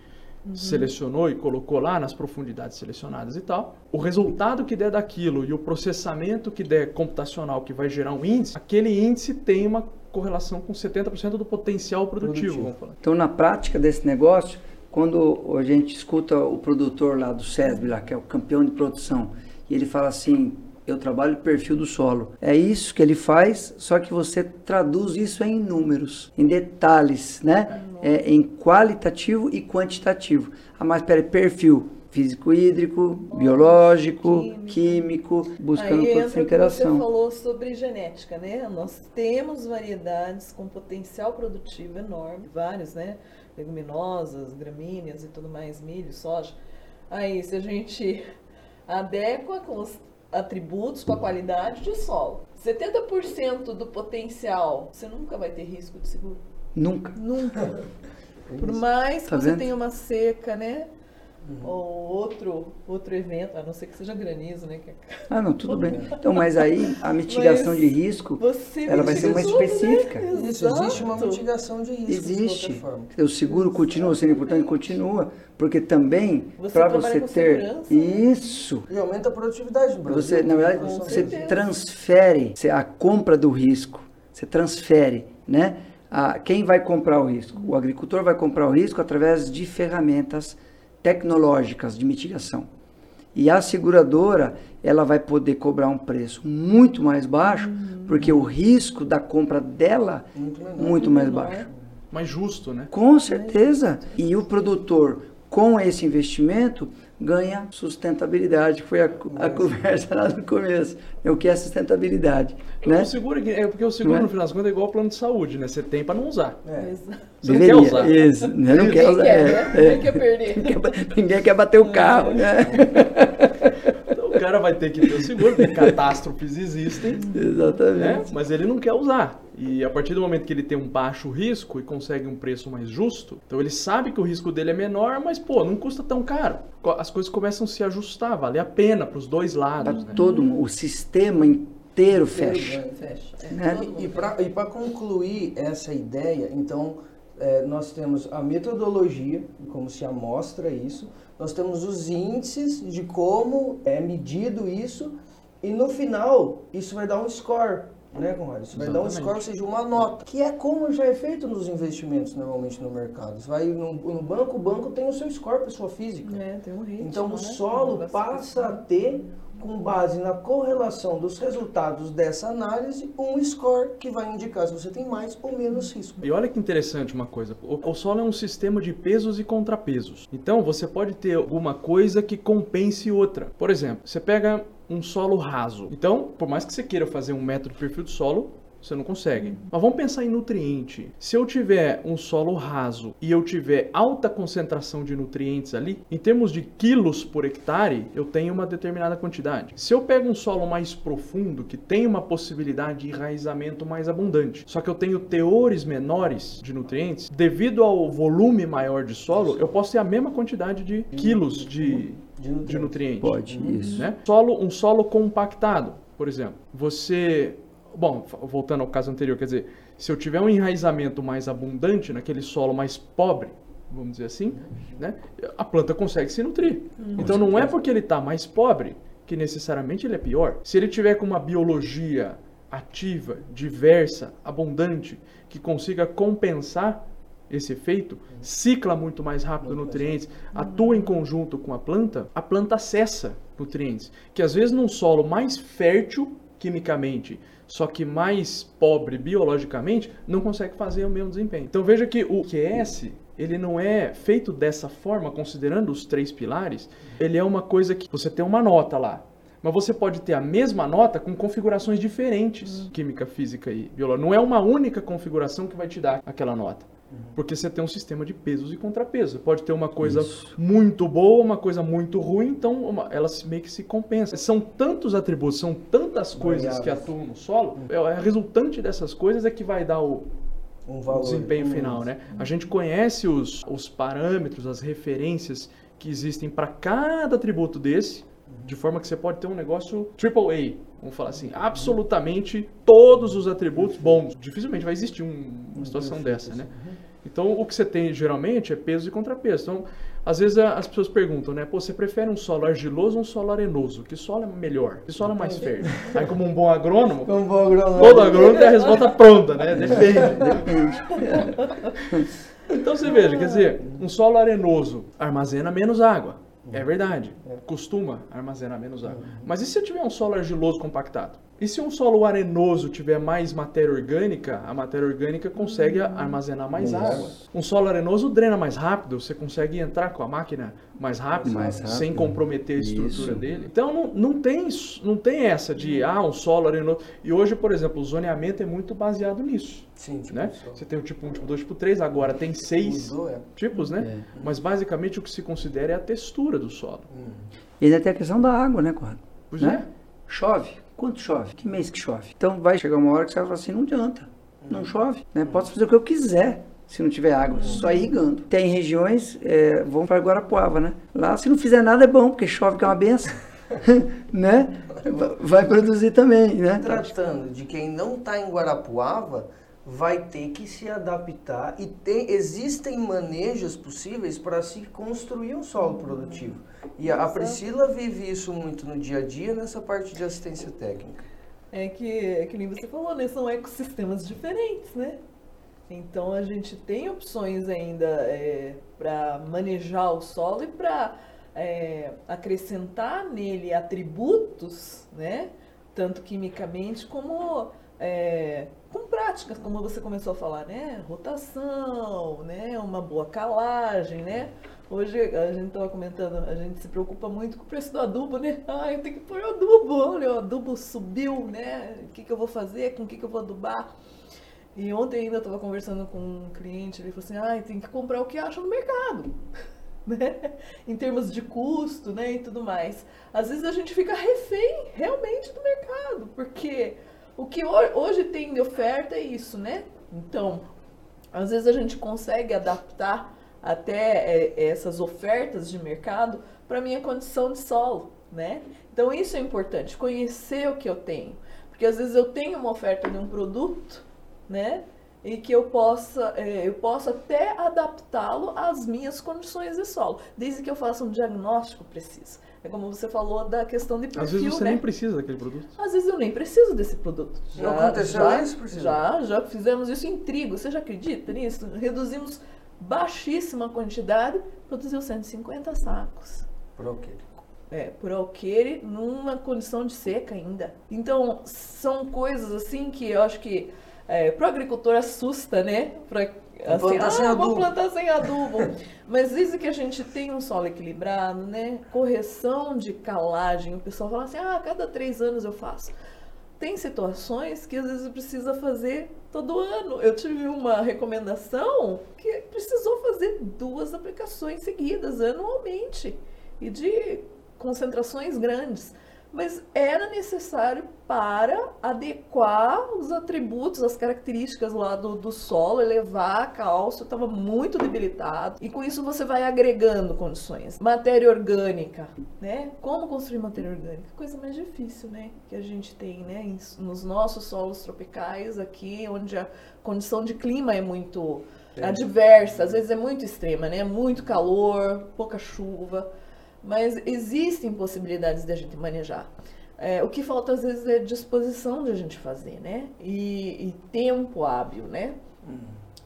selecionou e colocou lá nas profundidades selecionadas e tal, o resultado que der daquilo e o processamento que der computacional que vai gerar um índice, aquele índice tem uma correlação com 70% do potencial produtivo, Produtivo. Então, na prática desse negócio, quando a gente escuta o produtor lá do SESB, lá, que é o campeão de produção, e ele fala assim, eu trabalho o perfil do solo. É isso que ele faz, só que você traduz isso em números, em detalhes, né? É, em qualitativo e quantitativo. Ah, mas peraí, perfil físico-hídrico, biológico, químico. químico, buscando Aí toda essa o que você interação. falou sobre genética, né? Nós temos variedades com potencial produtivo enorme, vários, né? Leguminosas, gramíneas e tudo mais, milho, soja. Aí, se a gente adequa com os atributos, com a qualidade de solo, 70% do potencial, você nunca vai ter risco de seguro. Nunca. Nunca. Por mais que Tá você tenha uma seca, né? Ou outro, outro evento, a não ser que seja granizo, né? é Ah, não, tudo bem. Então, mas aí a mitigação Mas de risco Ela vai ser mais tudo, né? específica. Isso, existe uma mitigação de risco de Existe. qualquer forma. O seguro continua sendo importante? Continua. Porque também, para você com ter segurança, né? isso, E aumenta a produtividade do Brasil. você, na verdade, você certeza. transfere você- a compra do risco. Você transfere, né? A, quem vai comprar o risco? O agricultor vai comprar o risco através de ferramentas tecnológicas de mitigação. E a seguradora, ela vai poder cobrar um preço muito mais baixo, porque o risco da compra dela Muito menor. muito mais menor. baixo. Mais justo, né? Com certeza. E o produtor, com esse investimento, ganha sustentabilidade, que foi a, a conversa lá no começo. É o que é sustentabilidade, né? O seguro é é porque o seguro, é? no final das contas, é igual ao plano de saúde, né? Você tem para não usar. É. Você não quer usar. Isso, né? não quer Ninguém usar. quer, é, né? é. Ninguém quer perder. Ninguém quer- quer bater o carro, né? Então o cara vai ter que ter o seguro, porque catástrofes existem, né? Exatamente. Mas ele não quer usar. E a partir do momento que ele tem um baixo risco e consegue um preço mais justo, então ele sabe que o risco dele é menor, mas pô, não custa tão caro. As coisas começam a se ajustar, vale a pena para os dois lados, né? todo o sistema inteiro fecha. Fecha. É, Né? E, e para concluir essa ideia, então, é, nós temos a metodologia, como se amostra isso, nós temos os índices de como é medido isso, e no final, isso vai dar um score, né? Isso vai dar um score, ou seja, uma nota, que é como já é feito nos investimentos normalmente no mercado. Você vai no, no banco, o banco tem o seu score, pessoa física. É, tem um ritmo, Então o né? solo Uma passa a ter, com base na correlação dos resultados dessa análise, um score que vai indicar se você tem mais ou menos risco. E olha que interessante uma coisa. O, o solo é um sistema de pesos e contrapesos. Então você pode ter alguma coisa que compense outra. Por exemplo, você pega um solo raso. Então, por mais que você queira fazer um método de perfil de solo, você não consegue. Mas vamos pensar em nutriente. Se eu tiver um solo raso e eu tiver alta concentração de nutrientes ali, em termos de quilos por hectare, eu tenho uma determinada quantidade. Se eu pego um solo mais profundo, que tem uma possibilidade de enraizamento mais abundante, só que eu tenho teores menores de nutrientes, devido ao volume maior de solo, eu posso ter a mesma quantidade de quilos de, De nutrientes. de nutrientes Pode, isso. né? Solo, um solo compactado, por exemplo. Você, bom, voltando ao caso anterior, quer dizer, se eu tiver um enraizamento mais abundante naquele solo mais pobre, vamos dizer assim, né? A planta consegue se nutrir. Então não é porque ele está mais pobre que necessariamente ele é pior. Se ele tiver com uma biologia ativa, diversa, abundante, que consiga compensar esse efeito, cicla muito mais rápido nutrientes, atua em conjunto com a planta, a planta acessa nutrientes, que às vezes num solo mais fértil quimicamente, só que mais pobre biologicamente, não consegue fazer o mesmo desempenho. Então veja que o QS, ele não é feito dessa forma, considerando os três pilares, ele é uma coisa que você tem uma nota lá, mas você pode ter a mesma nota com configurações diferentes, química, física e biologia. Não é uma única configuração que vai te dar aquela nota. Porque você tem um sistema de pesos e contrapesos. Pode ter uma coisa Isso. muito boa, uma coisa muito ruim, então uma, elas meio que se compensam. São tantos atributos, são tantas coisas que atuam no solo, é, a resultante dessas coisas é que vai dar o, Um o valor. desempenho Hum. final, né? A gente conhece os, os parâmetros, as referências que existem para cada atributo desse, de forma que você pode ter um negócio AAA, vamos falar assim, absolutamente todos os atributos bons. Dificilmente vai existir um- uma situação dessa, né? Então, o que você tem geralmente é peso e contrapeso. Então, às vezes a- as pessoas perguntam, né? Pô, você prefere um solo argiloso ou um solo arenoso? Que solo é melhor? Que solo é mais fértil? Aí, como um bom agrônomo, Como bom agrônomo. todo agrônomo tem a resposta pronta, né? Depende. Então você veja, quer dizer, um solo arenoso armazena menos água. É verdade. Costuma armazenar menos água. Mas e se eu tiver um solo argiloso compactado? E se um solo arenoso tiver mais matéria orgânica, a matéria orgânica consegue armazenar mais Isso. água. Um solo arenoso drena mais rápido, você consegue entrar com a máquina mais rápido, Mais sem rápido. comprometer a estrutura Isso. dele. Então não, não, tem, não tem essa de, ah, um solo arenoso. E hoje, por exemplo, o zoneamento é muito baseado nisso Sim, tipo, né? Você tem o tipo 1, tipo 2, tipo 3, agora tem seis Mudou, é. tipos, né? Mas basicamente o que se considera é a textura do solo. E ainda tem a questão da água, né, Conrado? Pois né? Chove. Quanto chove? Que mês que chove? Então vai chegar uma hora que você vai falar assim, não adianta. Não chove. Né? Posso fazer o que eu quiser se não tiver água, só irrigando. Tem regiões, é, vamos para Guarapuava, né? Lá se não fizer nada é bom, porque chove que é uma benção. né? Va- Vai produzir também, né? Tratando de quem não está em Guarapuava, vai ter que se adaptar e tem, existem manejos possíveis para se construir um solo produtivo. E a, a Priscila vive isso muito no dia a dia nessa parte de assistência técnica. É que, é que nem você falou, né? São ecossistemas diferentes, né? Então a gente tem opções ainda para manejar o solo e para acrescentar nele atributos, né? Tanto quimicamente como é, com práticas, como você começou a falar, né? Rotação, né? Uma boa calagem, né? Hoje a gente estava comentando, a gente se preocupa muito com o preço do adubo, né? Ah, eu tenho que pôr o adubo, olha, o adubo subiu, né? O que, que eu vou fazer? Com o que, que eu vou adubar? E ontem ainda estava conversando com um cliente, ele falou assim, ah, tem que comprar o que acha no mercado. Né? Em termos de custo, né, e tudo mais. Às vezes a gente fica refém realmente do mercado, porque o que ho- hoje tem de oferta é isso, né? Então, às vezes a gente consegue adaptar até é, essas ofertas de mercado para minha condição de solo, né? Então isso é importante, conhecer o que eu tenho, porque às vezes eu tenho uma oferta de um produto, né? E que eu possa, é, eu possa até adaptá-lo às minhas condições de solo, desde que eu faça um diagnóstico preciso. É como você falou da questão de perfil, Às vezes você né? nem precisa daquele produto. Às vezes eu nem preciso desse produto. Já aconteceu isso, Priscila? Já, já fizemos isso em trigo. Você já acredita nisso? Reduzimos baixíssima quantidade, produziu 150 sacos. Por ok. É, por alqueire, numa condição de seca ainda. Então, são coisas assim que eu acho que é, para o agricultor assusta, né? Pra, assim, plantar ah, sem vou adubo." plantar sem adubo. Mas desde que a gente tem um solo equilibrado, né? Correção de calagem, o pessoal fala assim, ah, a cada três anos eu faço. Tem situações que às vezes precisa fazer todo ano. Eu tive uma recomendação que precisou fazer duas aplicações seguidas anualmente e de concentrações grandes. Mas era necessário para adequar os atributos, as características lá do, do solo, elevar a cálcio, estava muito debilitado. E com isso você vai agregando condições. Matéria orgânica, né? Como construir matéria orgânica? Coisa mais difícil, né? Que a gente tem, né? Nos nossos solos tropicais aqui, onde a condição de clima é muito adversa, às vezes é muito extrema, né? Muito calor, pouca chuva. Mas existem possibilidades de a gente manejar. É, o que falta às vezes é disposição de a gente fazer, né? E, e tempo hábil, né?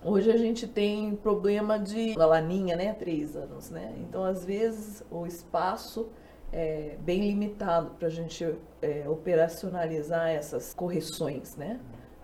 Hoje a gente tem problema de laninha, né? Três anos, né? Então, às vezes, o espaço é bem limitado para a gente é, operacionalizar essas correções, né?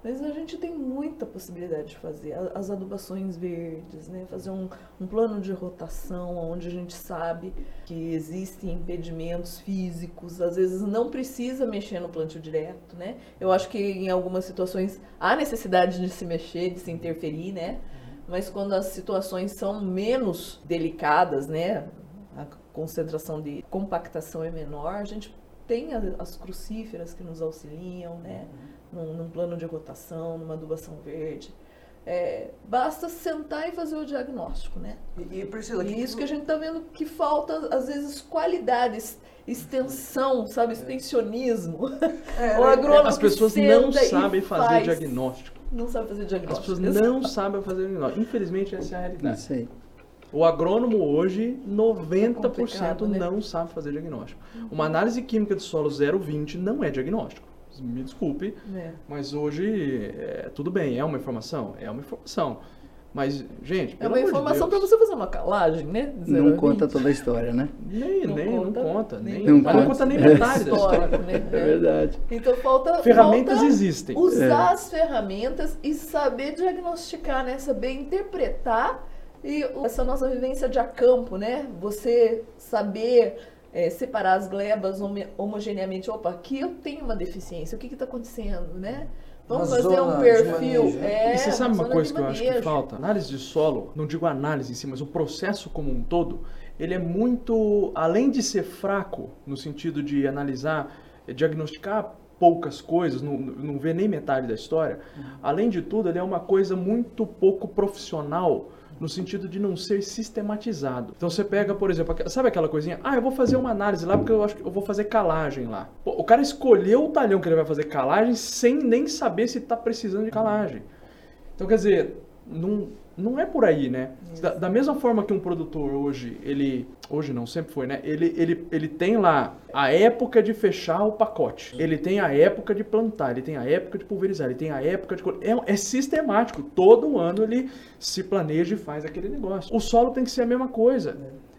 Mas a gente tem muita possibilidade de fazer as adubações verdes, né? Fazer um, um plano de rotação onde a gente sabe que existem impedimentos físicos, às vezes não precisa mexer no plantio direto, né? Eu acho que em algumas situações há necessidade de se mexer, de se interferir, né? mas quando as situações são menos delicadas, né, a concentração de compactação é menor, a gente tem as crucíferas que nos auxiliam, né, num, num plano de rotação, numa adubação verde. É, basta sentar e fazer o diagnóstico, né? E, e Priscila, e isso que a gente está vendo que falta, às vezes, qualidades, extensão, sabe, extensionismo. É, o agrônomo As pessoas não sabem fazer faz, diagnóstico. Não sabem fazer diagnóstico. As pessoas não sabem fazer diagnóstico. Infelizmente, essa é a realidade. Isso aí. O agrônomo hoje, 90% é né? não sabe fazer diagnóstico. Uma análise química de solo 0,20 não é diagnóstico me desculpe, é. mas hoje é, tudo bem, é uma informação? É uma informação. Mas, gente, É uma informação de para você fazer uma calagem, né? Não conta toda a história, né? Nem, não nem, conta, não conta. Nem, não, conta. não conta nem metade da história. Né? É verdade. Então falta. Ferramentas falta existem. Usar é. as ferramentas e saber diagnosticar, né? Saber interpretar e essa nossa vivência de acampo, né? Você saber é, separar as glebas homogeneamente. Opa, aqui eu tenho uma deficiência, o que está acontecendo, né? Vamos uma fazer um perfil. É, e você sabe uma coisa que eu acho que falta? Análise de solo, não digo análise em si, mas o processo como um todo, ele é muito, além de ser fraco no sentido de analisar, é, diagnosticar poucas coisas, não, não vê nem metade da história, uhum. além de tudo, ele é uma coisa muito pouco profissional no sentido de não ser sistematizado. Então você pega, por exemplo, sabe aquela coisinha? Ah, eu vou fazer uma análise lá porque eu acho que eu vou fazer calagem lá. Pô, o cara escolheu o talhão que ele vai fazer calagem sem nem saber se está precisando de calagem. Então, quer dizer, não, não é por aí, né? Da, da, mesma forma que um produtor hoje, ele. Hoje não, sempre foi, né? Ele, ele, ele tem lá a época de fechar o pacote. Ele tem a época de plantar, ele tem a época de pulverizar, ele tem a época de. É, é sistemático. Todo ano ele se planeja e faz aquele negócio. O solo tem que ser a mesma coisa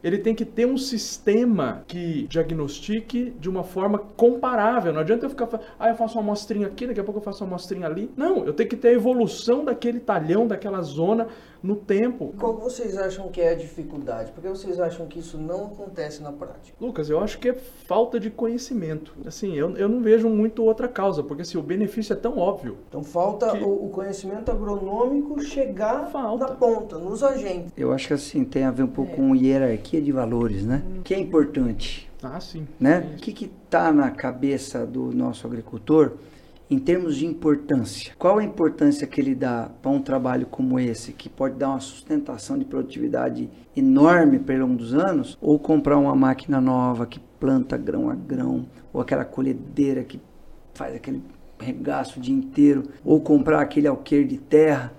ele tem que ter um sistema que diagnostique de uma forma comparável. Não adianta eu ficar, ah, eu faço uma amostrinha aqui, daqui a pouco eu faço uma amostrinha ali. Não, eu tenho que ter a evolução daquele talhão, daquela zona no tempo. Qual vocês acham que é a dificuldade? Por que vocês acham que isso não acontece na prática? Lucas, eu acho que é falta de conhecimento. Assim, eu, eu não vejo muito outra causa, porque assim, o benefício é tão óbvio. Então falta que... o, o, conhecimento agronômico chegar falta. na ponta, nos agentes. Eu acho que assim, tem a ver um pouco é. com hierarquia de valores, né? Hum. Que é importante. Ah, sim. Né? O que está na cabeça do nosso agricultor? Em termos de importância. Qual a importância que ele dá para um trabalho como esse, que pode dar uma sustentação de produtividade enorme pelo longo dos anos, ou comprar uma máquina nova que planta grão a grão, ou aquela colhedeira que faz aquele regaço o dia inteiro, ou comprar aquele alqueire de terra,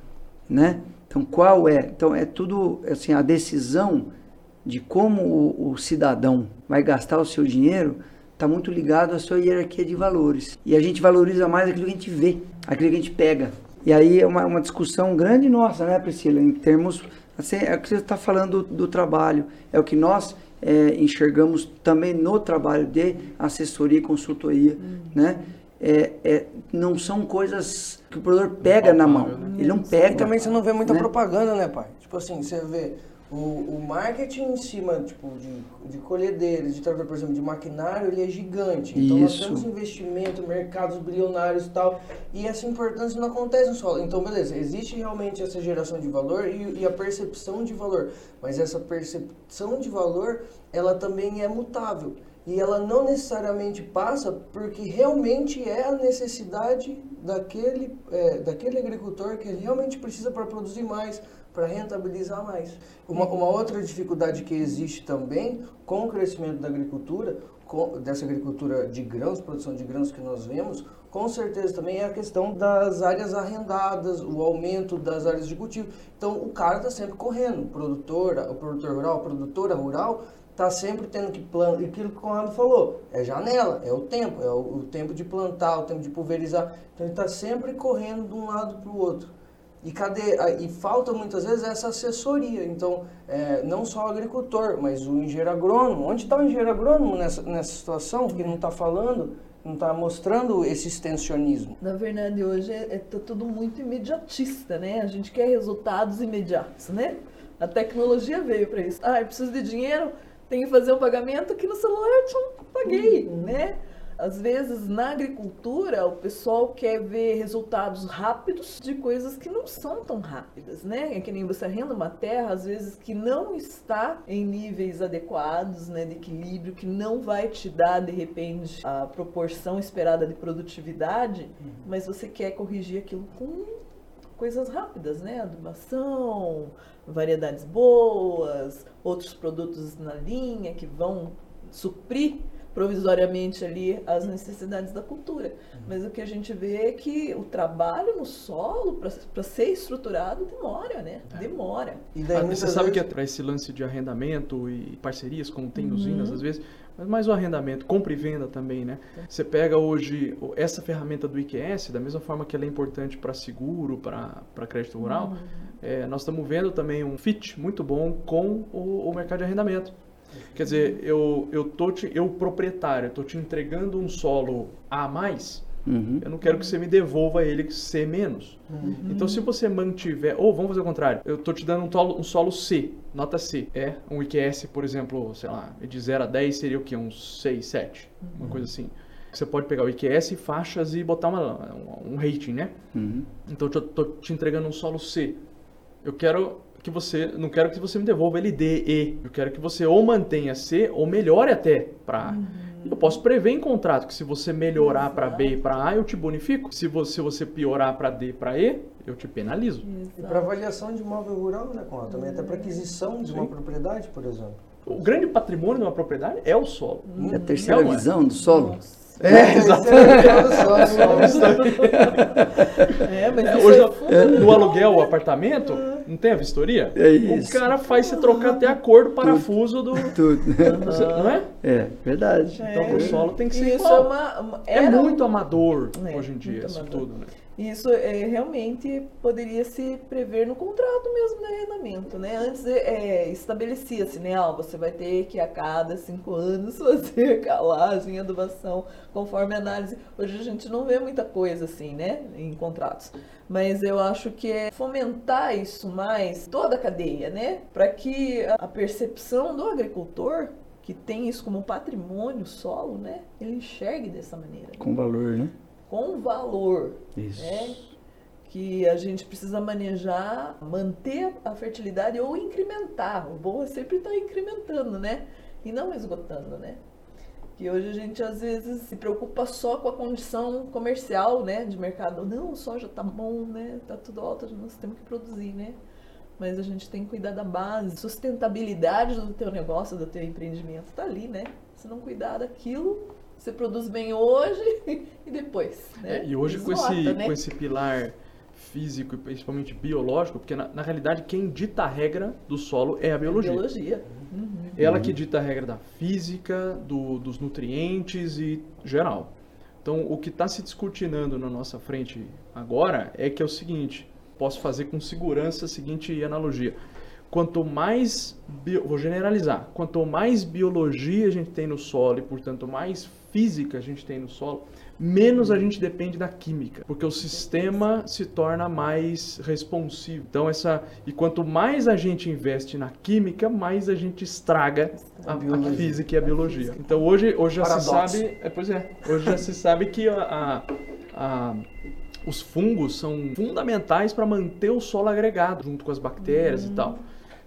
né? Então qual é? Então é tudo assim a decisão de como o, o cidadão vai gastar o seu dinheiro está muito ligado à sua hierarquia de valores. E a gente valoriza mais aquilo que a gente vê, aquilo que a gente pega. E aí é uma, uma discussão grande nossa, né, Priscila? Em termos. Assim, é o que você está falando do, do, trabalho, é o que nós é, enxergamos também no trabalho de assessoria e consultoria, uhum. né? É, é, não são coisas que o produtor pega na mão. Né? Ele não pega. E também você não vê muita né? propaganda, né, pai? Tipo assim, você vê o, o marketing em cima tipo, de, de colhedeiras, de trator, por exemplo, de maquinário, ele é gigante. Então Isso. nós temos investimento, mercados bilionários e tal, e essa importância não acontece no solo. Então, beleza, existe realmente essa geração de valor e, e a percepção de valor, mas essa percepção de valor, ela também é mutável. E ela não necessariamente passa porque realmente é a necessidade daquele, é, daquele agricultor que realmente precisa para produzir mais, para rentabilizar mais. Uma, uma, outra dificuldade que existe também com o crescimento da agricultura, com, dessa agricultura de grãos, produção de grãos que nós vemos, com certeza também é a questão das áreas arrendadas, o aumento das áreas de cultivo. Então o cara está sempre correndo, o produtor, o produtor rural, a produtora rural está sempre tendo que plantar, aquilo que o Conrado falou, é janela, é o tempo, é o, o tempo de plantar, o tempo de pulverizar. Então ele está sempre correndo de um lado para o outro. E, cadê, e falta muitas vezes essa assessoria. Então, é, não só o agricultor, mas o engenheiro agrônomo. Onde está o engenheiro agrônomo nessa, nessa situação que não está falando, não está mostrando esse extensionismo? Na verdade, hoje é, é tudo muito imediatista, né? A gente quer resultados imediatos, né? A tecnologia veio para isso. Ah, eu preciso de dinheiro, tenho que fazer um pagamento que no celular eu paguei, uhum. né? Às vezes na agricultura o pessoal quer ver resultados rápidos de coisas que não são tão rápidas, né? É que nem você arrenda uma terra, às vezes que não está em níveis adequados, né, de equilíbrio, que não vai te dar de repente a proporção esperada de produtividade, mas você quer corrigir aquilo com coisas rápidas, né? Adubação, variedades boas, outros produtos na linha que vão suprir provisoriamente ali as necessidades da cultura. Mas o que a gente vê é que o trabalho no solo, para ser estruturado, demora, né? Demora. E daí, ah, você sabe vezes... que para esse lance de arrendamento e parcerias, como tem nos usinas, às vezes, mas mais o arrendamento, compra e venda também, né? Você pega hoje essa ferramenta do IQS, da mesma forma que ela é importante para seguro, para crédito rural, uhum. é, nós estamos vendo também um fit muito bom com o, o mercado de arrendamento. Quer dizer, eu, eu, tô te, eu proprietário, estou te entregando um solo a mais, uhum. eu não quero que você me devolva ele C menos. Uhum. Então, se você mantiver... Ou vamos fazer o contrário. Eu estou te dando um, tolo, um solo C, nota C. É um IQS, por exemplo, sei lá, de 0 a 10 seria o quê? Uns 6, 7. Uhum. Uma coisa assim. Você pode pegar o IQS, faixas e botar uma, um rating, né? Uhum. Então, eu estou te entregando um solo C. Eu quero que você não quero que você me devolva ele D, E. Eu quero que você ou mantenha C ou melhore até para uhum. Eu posso prever em contrato que se você melhorar para B e para A, eu te bonifico. Se você, se você piorar para D e para E, eu te penalizo. Exato. E para avaliação de imóvel rural, né, Conrado? Também até para aquisição de Sim. uma propriedade, por exemplo. O grande patrimônio de uma propriedade é o solo. Hum. A terceira é, visão do solo. Nossa. É, exatamente. é, mas é, hoje é no aluguel o apartamento, não tem a vistoria? É isso. O cara faz você trocar até a cor do parafuso do. Tudo. Não é? É, verdade. Então é. o solo tem que ser isso igual. É, uma, uma, é muito amador é, hoje em dia, isso amador. tudo, né? Isso é, realmente poderia se prever no contrato mesmo de arrendamento, né? Antes é, estabelecia-se, né? Ah, você vai ter que a cada cinco anos fazer calagem, adubação, conforme análise. Hoje a gente não vê muita coisa assim, né? Em contratos. Mas eu acho que é fomentar isso mais, toda a cadeia, né? Para que a percepção do agricultor que tem isso como patrimônio solo, né? Ele enxergue dessa maneira. Com valor, né? Com valor. Isso. Né? Que a gente precisa manejar, manter a fertilidade ou incrementar. O bom é sempre estar incrementando, né? E não esgotando, né? Que hoje a gente às vezes se preocupa só com a condição comercial, né? De mercado. Não, o soja tá bom, né? Tá tudo alto, nós temos que produzir, né? Mas a gente tem que cuidar da base, sustentabilidade do teu negócio, do teu empreendimento, tá ali, né? Se não cuidar daquilo, você produz bem hoje e depois. Né? É, e hoje com, esse, né? com esse pilar físico e principalmente biológico, porque na, na, realidade quem dita a regra do solo é a biologia. É a biologia. Uhum. Ela que dita a regra da física, do, dos nutrientes e geral. Então o que está se discutindo na nossa frente agora é que é o seguinte, posso fazer com segurança a seguinte analogia. Quanto mais, bio, vou generalizar, quanto mais biologia a gente tem no solo e, portanto, mais física a gente tem no solo, menos a gente depende da química, porque o sistema se torna mais responsivo. Então essa e quanto mais a gente investe na química, mais a gente estraga a, a física e a biologia. Então hoje, hoje já Paradoxo. se sabe, é, pois é, hoje já se sabe que a, a, a os fungos são fundamentais para manter o solo agregado junto com as bactérias uhum. e tal.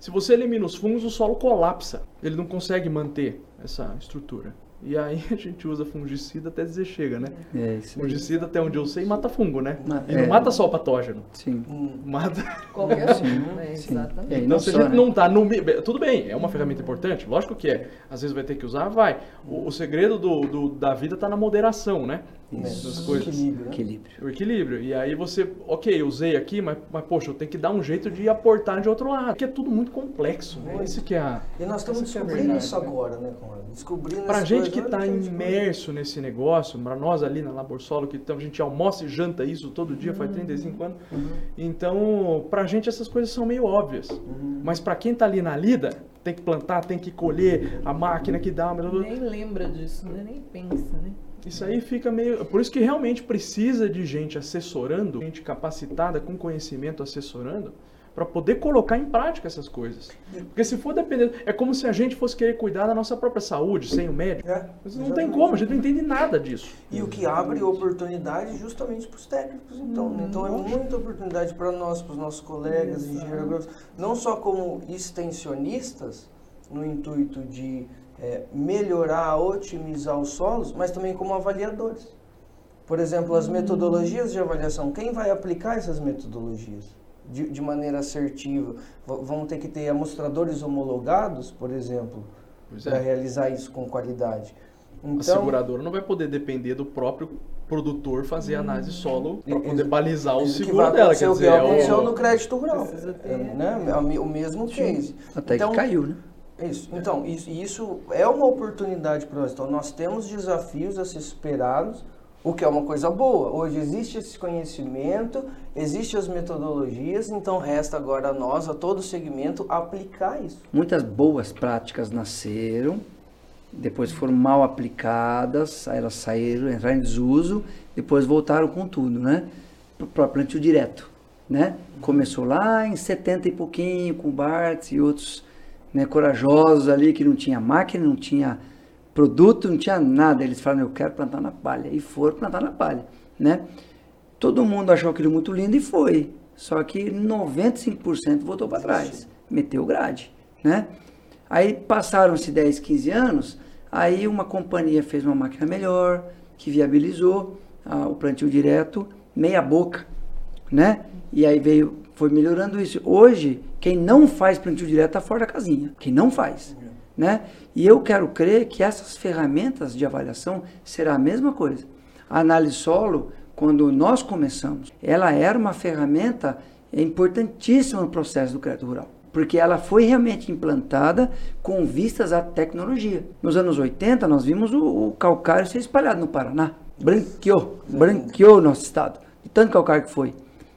Se você elimina os fungos, o solo colapsa. Ele não consegue manter essa estrutura. E aí a gente usa fungicida até dizer chega, né? É, isso fungicida, até onde eu sei, mata fungo, né? e não é. mata só o patógeno. Sim. Mata. Qualquer um, né? Exatamente. Então, se a gente né? não tá no. Tudo bem, é uma ferramenta importante, lógico que é. Às vezes vai ter que usar, vai. O, o segredo do, do, da vida está na moderação, né? Isso. Das coisas. Equilíbrio, né? equilíbrio. O equilíbrio. E aí você, ok, usei aqui, mas, mas poxa, eu tenho que dar um jeito de aportar de outro lado. Porque é tudo muito complexo, né? Esse que é a. E nós estamos é descobrindo é isso agora, né, Conrado? Descobrindo Pra gente que está imerso nesse negócio, para nós ali na Laborsolo, que então, a gente almoça e janta isso todo dia, uhum. faz 35 anos. Uhum. Então, pra gente essas coisas são meio óbvias. Uhum. Mas para quem está ali na lida, tem que plantar, tem que colher, a máquina que dá. Nem lembra disso, né? nem pensa, né? Isso aí fica meio. Por isso que realmente precisa de gente assessorando, gente capacitada com conhecimento assessorando, para poder colocar em prática essas coisas. Porque se for depender, é como se a gente fosse querer cuidar da nossa própria saúde sem o médico. É, Mas não tem como, a gente não entende nada disso. E o que abre oportunidade justamente para os técnicos, então. né? Então é muita oportunidade para nós, para os nossos colegas, engenheiros não só como extensionistas, no intuito de é, melhorar, otimizar os solos, mas também como avaliadores. Por exemplo, as metodologias de avaliação, quem vai aplicar essas metodologias de, de maneira assertiva? V- vão ter que ter amostradores homologados, por exemplo, Pois para é. realizar isso com qualidade. A Então, seguradora não vai poder depender do próprio produtor fazer análise solo para poder balizar o que seguro vai dela. Quer o que dizer, é aconteceu o- no crédito rural. É, né? O mesmo case. Até Então, que caiu, né? Isso. Então, isso, isso é uma oportunidade para nós. Então, nós temos desafios a ser superados, o que é uma coisa boa. Hoje existe esse conhecimento, existem as metodologias, então resta agora a nós, a todo segmento, aplicar isso. Muitas boas práticas nasceram, depois foram mal aplicadas, elas saíram, entraram em desuso, depois voltaram com tudo, né? Para plantio direto, né? Começou lá em 70 e pouquinho, com o Bartz e outros né, corajosos ali, que não tinha máquina, não tinha produto, não tinha nada. Eles falaram, eu quero plantar na palha. E foram plantar na palha, né? Todo mundo achou aquilo muito lindo e foi. Só que 95% voltou para trás. Meteu grade, né? Aí passaram-se 10, 15 anos, aí uma companhia fez uma máquina melhor, que viabilizou ah, o plantio direto, meia boca, né? E aí veio, foi melhorando isso. Hoje, quem não faz plantio direto está fora da casinha. Quem não faz, né? E eu quero crer que essas ferramentas de avaliação será a mesma coisa. A análise solo, quando nós começamos, ela era uma ferramenta importantíssima no processo do crédito rural. Porque ela foi realmente implantada com vistas à tecnologia. Nos anos 80, nós vimos o, o calcário ser espalhado no Paraná. Branqueou, branqueou o nosso estado. De tanto calcário que foi.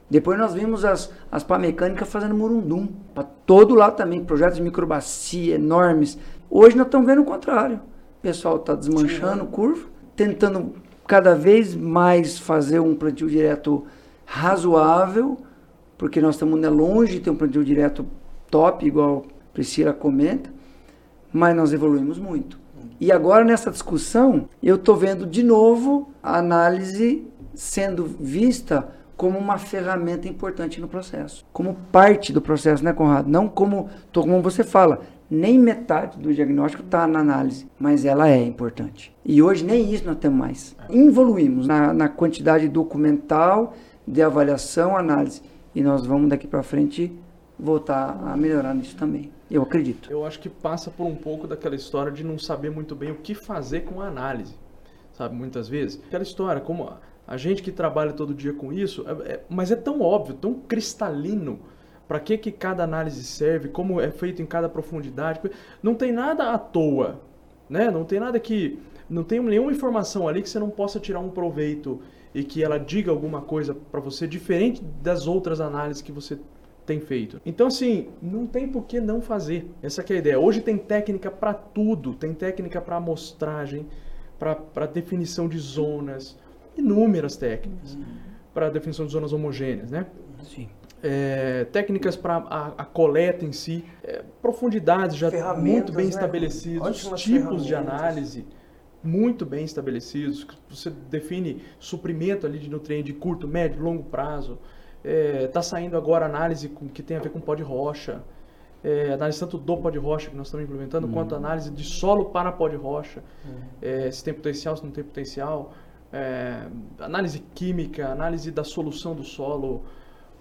Depois nós vimos as, as pá mecânicas fazendo murundum. Para todo lado também, projetos de microbacia enormes. Hoje nós estamos vendo o contrário. O pessoal está desmanchando curva, tentando cada vez mais fazer um plantio direto razoável, porque nós estamos né, longe de ter um plantio direto top, igual a Priscila comenta, mas nós evoluímos muito. E agora nessa discussão, eu estou vendo de novo a análise sendo vista como uma ferramenta importante no processo, como parte do processo, né, Conrado? Não como, como você fala, nem metade do diagnóstico está na análise, mas ela é importante. E hoje nem isso nós temos mais. Evoluímos na, na quantidade documental de avaliação, análise, e nós vamos daqui para frente voltar a melhorar nisso também. Eu acredito. Eu acho que passa por um pouco daquela história de não saber muito bem o que fazer com a análise, sabe? Muitas vezes. Aquela história, como a- gente que trabalha todo dia com isso, é- é- mas é tão óbvio, tão cristalino. Para que, que cada análise serve, como é feito em cada profundidade. Não tem nada à toa, né? Não tem nada que. Não tem nenhuma informação ali que você não possa tirar um proveito e que ela diga alguma coisa para você diferente das outras análises que você tem feito. Então, assim, não tem por que não fazer. Essa é a ideia. Hoje tem técnica para tudo. Tem técnica para amostragem, para definição de zonas, inúmeras técnicas. Para definição de zonas homogêneas, né? Sim. É, técnicas para a, a coleta em si, é, profundidades já muito bem né? estabelecidos, Ótimas tipos de análise muito bem estabelecidos. Você define suprimento ali de nutriente de curto, médio, longo prazo. Está saindo agora análise com, que tem a ver com pó de rocha. É, análise tanto do pó de rocha que nós estamos implementando, quanto análise de solo para pó de rocha. É, se tem potencial, se não tem potencial. É, análise química, análise da solução do solo,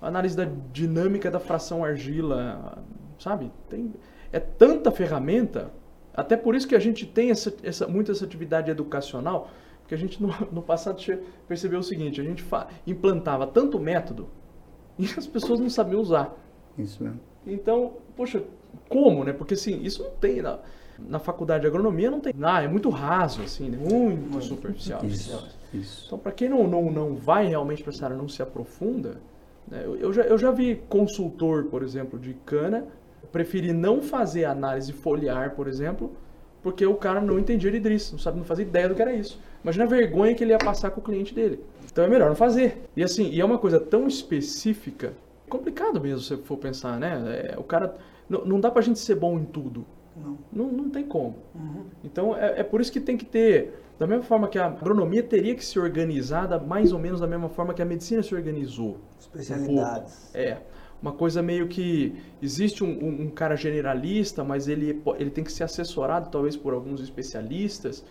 análise da dinâmica da fração argila, sabe? Tem, é tanta ferramenta, até por isso que a gente tem essa, essa, muito essa atividade educacional, porque a gente no, no passado percebeu o seguinte, a gente implantava tanto método e as pessoas não sabiam usar. Isso mesmo. Então, poxa, como, né? Porque assim, isso não tem na, na faculdade de agronomia, não tem. Ah, é muito raso, assim, né? muito superficial. Isso. Isso. Então, para quem não, não, não vai realmente para essa área, não se aprofunda, né, eu, eu já, eu já vi consultor, por exemplo, de cana, preferir não fazer análise foliar, por exemplo, porque o cara não entendia de driss, não sabe, não fazia ideia do que era isso. Imagina a vergonha que ele ia passar com o cliente dele. Então é melhor não fazer. E assim, e é uma coisa tão específica. complicado mesmo se for pensar, né? É, o cara. Não, não dá pra gente ser bom em tudo. Não. Não, não tem como. Uhum. Então é, é por isso que tem que ter. Da mesma forma que a agronomia teria que ser organizada, mais ou menos da mesma forma que a medicina se organizou. Especialidades. É. Uma coisa meio que existe um, um- um cara generalista, mas ele, ele tem que ser assessorado talvez por alguns especialistas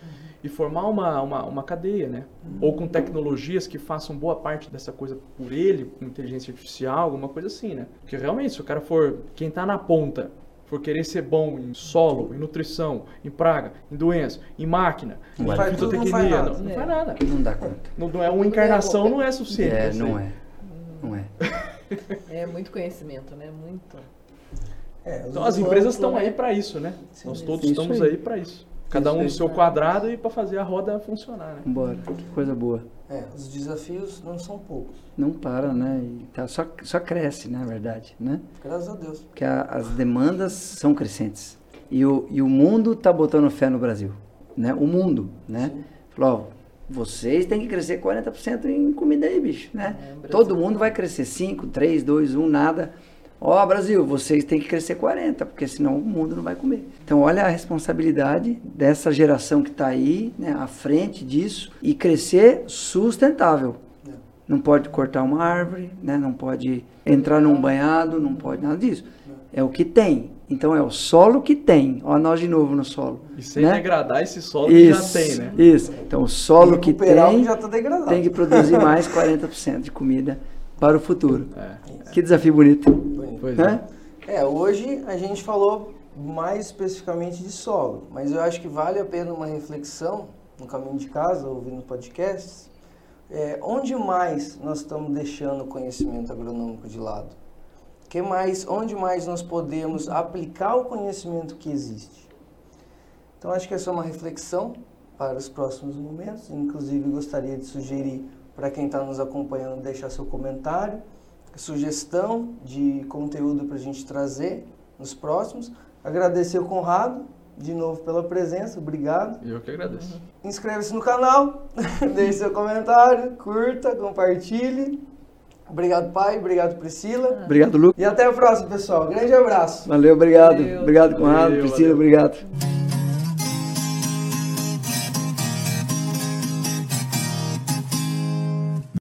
e formar uma, uma, uma cadeia, né? Ou com tecnologias que façam boa parte dessa coisa por ele, com inteligência artificial, alguma coisa assim, né? Porque realmente, se o cara for quem tá na ponta, for querer ser bom em solo, em nutrição, em praga, em doença, em máquina, Não em vai. Faz tudo, não faz fitotecnia, nada. não, não É. faz nada. Não dá conta. Não, não é uma encarnação, não é suficiente. É, não é. Não é. É muito conhecimento, né? Muito. É, Então as empresas estão né? aí para isso, né? Sim, Nós todos aí. estamos aí para isso. Cada um no seu quadrado e para fazer a roda funcionar, né? Vambora. Que coisa boa. É, os desafios não são poucos. Não para, né? E tá, só, só cresce, na verdade, né? Graças a Deus. Porque a- as demandas são crescentes. E o, e o mundo está botando fé no Brasil. Né? O mundo, né? Sim. Falou, ó, vocês têm que crescer 40% em comida aí, bicho, né? É. Todo mundo vai crescer 5, 3, 2, 1, nada. Ó, Brasil, vocês têm que crescer 40, porque senão o mundo não vai comer. Então, olha a responsabilidade dessa geração que está aí, né, à frente disso, e crescer sustentável. É. Não pode cortar uma árvore, né? não pode entrar num banhado, não pode nada disso. É o que tem. Então é o solo que tem. Olha nós de novo no solo. E sem né? degradar esse solo isso, que já tem, né? Isso. Então o solo que tem que já tá degradado. tem que produzir mais 40% de comida para o futuro. É. Que desafio bonito. Pois Né? é. É, hoje a gente falou mais especificamente de solo, mas eu acho que vale a pena uma reflexão no caminho de casa, ouvindo podcasts, é, onde mais nós estamos deixando o conhecimento agronômico de lado? Que mais, onde mais nós podemos aplicar o conhecimento que existe? Então acho que essa é uma reflexão para os próximos momentos. Inclusive gostaria de sugerir para quem está nos acompanhando deixar seu comentário, sugestão de conteúdo para a gente trazer nos próximos. Agradecer o Conrado de novo pela presença, obrigado. Eu que agradeço. Inscreva-se no canal, deixe seu comentário, curta, compartilhe. Obrigado, pai. Obrigado, Priscila. Obrigado, Lucas. E até a próxima, pessoal. Grande abraço. Valeu, obrigado. Valeu. Obrigado, Conrado. Valeu, Priscila, valeu. obrigado.